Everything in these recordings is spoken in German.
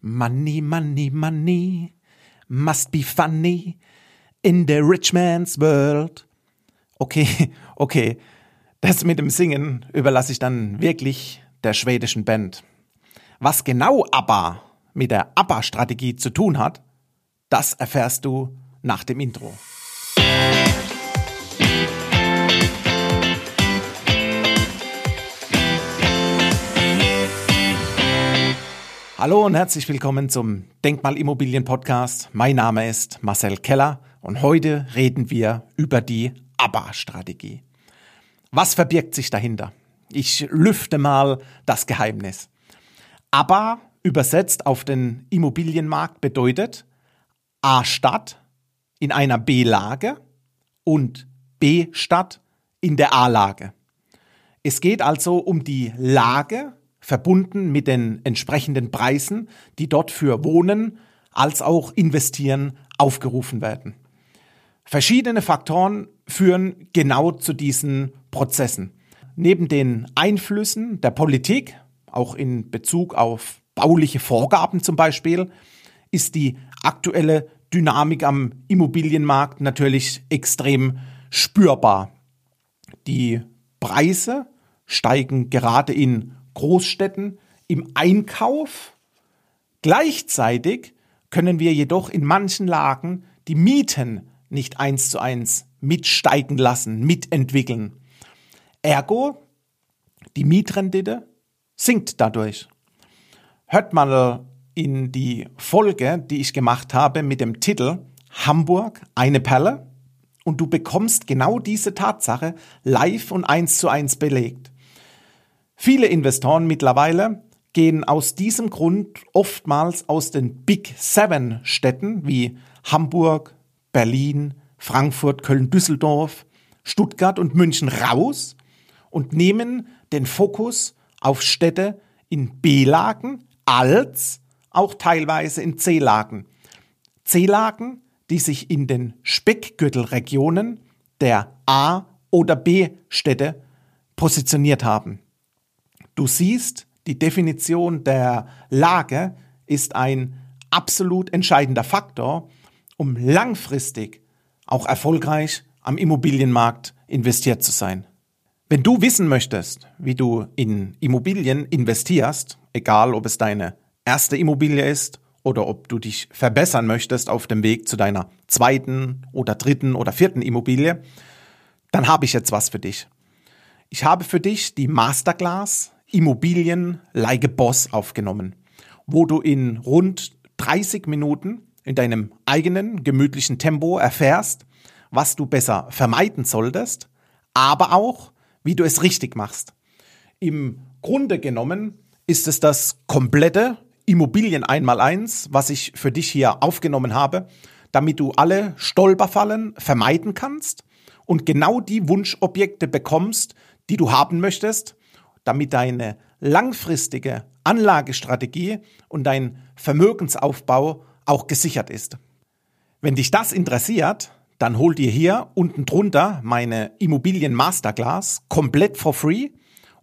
Money, money, money must be funny in the rich man's world. Okay, okay, das mit dem Singen überlasse ich dann wirklich der schwedischen Band. Was genau aber mit der ABBA-Strategie zu tun hat, das erfährst du nach dem Intro. Hallo und herzlich willkommen zum Denkmalimmobilien Podcast. Mein Name ist Marcel Keller und heute reden wir über die ABBA-Strategie. Was verbirgt sich dahinter? Ich lüfte mal das Geheimnis. ABBA übersetzt auf den Immobilienmarkt bedeutet A-Stadt in einer B-Lage und B-Stadt in der A-Lage. Es geht also um die Lage verbunden mit den entsprechenden Preisen, die dort für Wohnen als auch Investieren aufgerufen werden. Verschiedene Faktoren führen genau zu diesen Prozessen. Neben den Einflüssen der Politik, auch in Bezug auf bauliche Vorgaben zum Beispiel, ist die aktuelle Dynamik am Immobilienmarkt natürlich extrem spürbar. Die Preise steigen gerade in Großstädten im Einkauf. Gleichzeitig können wir jedoch in manchen Lagen die Mieten nicht eins zu eins mitsteigen lassen, mitentwickeln. Ergo, die Mietrendite sinkt dadurch. Hört mal in die Folge, die ich gemacht habe mit dem Titel Hamburg, eine Perle und du bekommst genau diese Tatsache live und eins zu eins belegt. Viele Investoren mittlerweile gehen aus diesem Grund oftmals aus den Big Seven Städten wie Hamburg, Berlin, Frankfurt, Köln, Düsseldorf, Stuttgart und München raus und nehmen den Fokus auf Städte in B-Lagen als auch teilweise in C-Lagen. C-Lagen, die sich in den Speckgürtelregionen der A- oder B-Städte positioniert haben. Du siehst, die Definition der Lage ist ein absolut entscheidender Faktor, um langfristig auch erfolgreich am Immobilienmarkt investiert zu sein. Wenn du wissen möchtest, wie du in Immobilien investierst, egal ob es deine erste Immobilie ist oder ob du dich verbessern möchtest auf dem Weg zu deiner zweiten oder dritten oder vierten Immobilie, dann habe ich jetzt was für dich. Ich habe für dich die Masterclass Immobilien like a Boss aufgenommen, wo du in rund 30 Minuten in deinem eigenen gemütlichen Tempo erfährst, was du besser vermeiden solltest, aber auch, wie du es richtig machst. Im Grunde genommen ist es das komplette Immobilien einmal eins, was ich für dich hier aufgenommen habe, damit du alle Stolperfallen vermeiden kannst und genau die Wunschobjekte bekommst, die du haben möchtest, damit deine langfristige Anlagestrategie und dein Vermögensaufbau auch gesichert ist. Wenn dich das interessiert, dann hol dir hier unten drunter meine Immobilien Masterclass komplett for free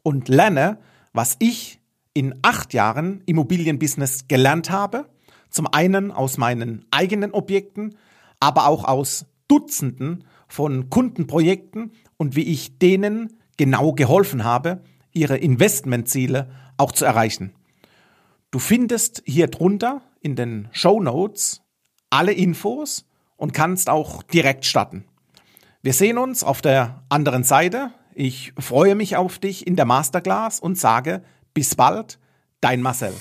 und lerne, was ich in acht Jahren Immobilienbusiness gelernt habe. Zum einen aus meinen eigenen Objekten, aber auch aus Dutzenden von Kundenprojekten und wie ich denen genau geholfen habe, ihre Investmentziele auch zu erreichen. Du findest hier drunter in den Show Notes alle Infos und kannst auch direkt starten. Wir sehen uns auf der anderen Seite. Ich freue mich auf dich in der Masterclass und sage bis bald, dein Marcel.